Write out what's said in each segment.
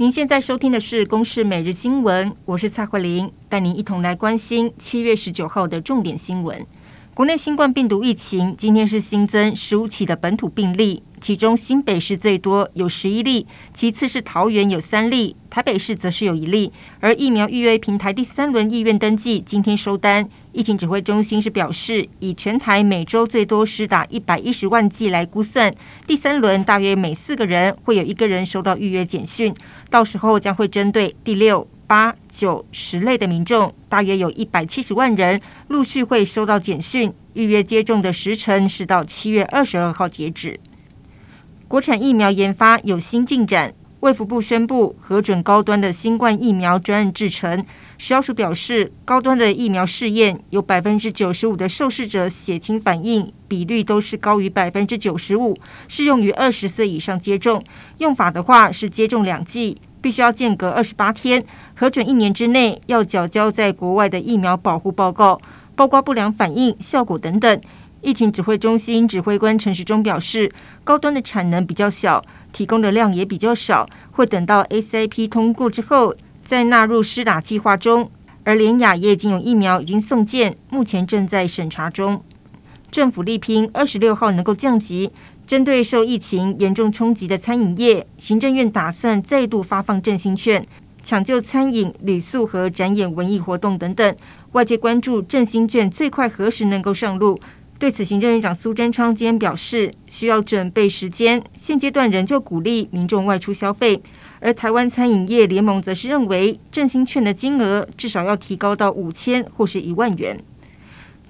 您现在收听的是《公视每日新闻》，我是蔡慧玲，带您一同来关心七月十九号的重点新闻。国内新冠病毒疫情今天是新增十五起的本土病例。其中新北市最多有十一例，其次是桃园有三例，台北市则是有一例。而疫苗预约平台第三轮意愿登记今天收单，疫情指挥中心是表示，以全台每周最多施打一百一十万剂来估算，第三轮大约每四个人会有一个人收到预约简讯，到时候将会针对第六、八、九、十类的民众，大约有一百七十万人陆续会收到简讯，预约接种的时程是到七月二十二号截止。国产疫苗研发有新进展，卫福部宣布核准高端的新冠疫苗专案制成。食药署表示，高端的疫苗试验有百分之九十五的受试者血清反应比率都是高于百分之九十五，适用于二十岁以上接种。用法的话是接种两剂，必须要间隔二十八天，核准一年之内要缴交在国外的疫苗保护报告，包括不良反应、效果等等。疫情指挥中心指挥官陈时中表示，高端的产能比较小，提供的量也比较少，会等到 ACIP 通过之后再纳入施打计划中。而联雅也已经有疫苗已经送件，目前正在审查中。政府力拼二十六号能够降级，针对受疫情严重冲击的餐饮业，行政院打算再度发放振兴券，抢救餐饮、旅宿和展演文艺活动等等。外界关注振兴券最快何时能够上路。对此，行政院长苏贞昌今天表示，需要准备时间，现阶段仍旧鼓励民众外出消费。而台湾餐饮业联盟则是认为，振兴券的金额至少要提高到五千或是一万元。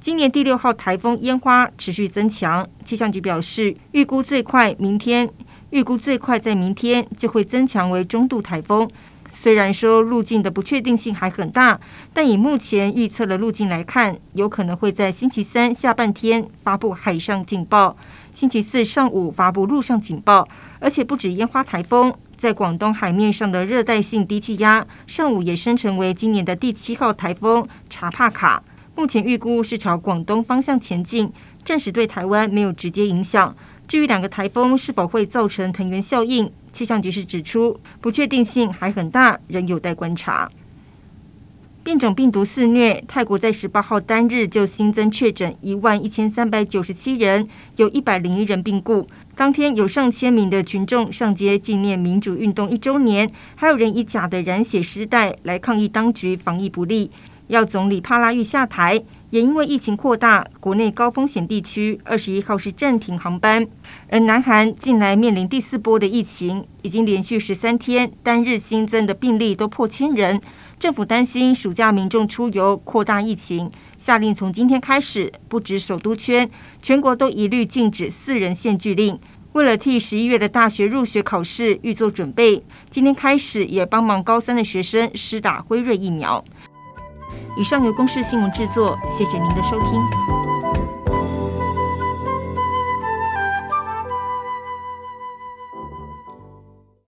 今年第六号台风烟花持续增强，气象局表示，预估最快明天，预估最快在明天就会增强为中度台风。虽然说路径的不确定性还很大，但以目前预测的路径来看，有可能会在星期三下半天发布海上警报，星期四上午发布陆上警报。而且不止烟花台风，在广东海面上的热带性低气压上午也生成为今年的第七号台风查帕卡，目前预估是朝广东方向前进，暂时对台湾没有直接影响。至于两个台风是否会造成藤原效应？气象局是指出，不确定性还很大，仍有待观察。变种病毒肆虐，泰国在十八号单日就新增确诊一万一千三百九十七人，有一百零一人病故。当天有上千名的群众上街纪念民主运动一周年，还有人以假的染血丝带来抗议当局防疫不力，要总理帕拉育下台。也因为疫情扩大，国内高风险地区二十一号是暂停航班。而南韩近来面临第四波的疫情，已经连续十三天单日新增的病例都破千人。政府担心暑假民众出游扩大疫情，下令从今天开始，不止首都圈，全国都一律禁止四人限聚令。为了替十一月的大学入学考试预做准备，今天开始也帮忙高三的学生施打辉瑞疫苗。以上由公视新闻制作，谢谢您的收听。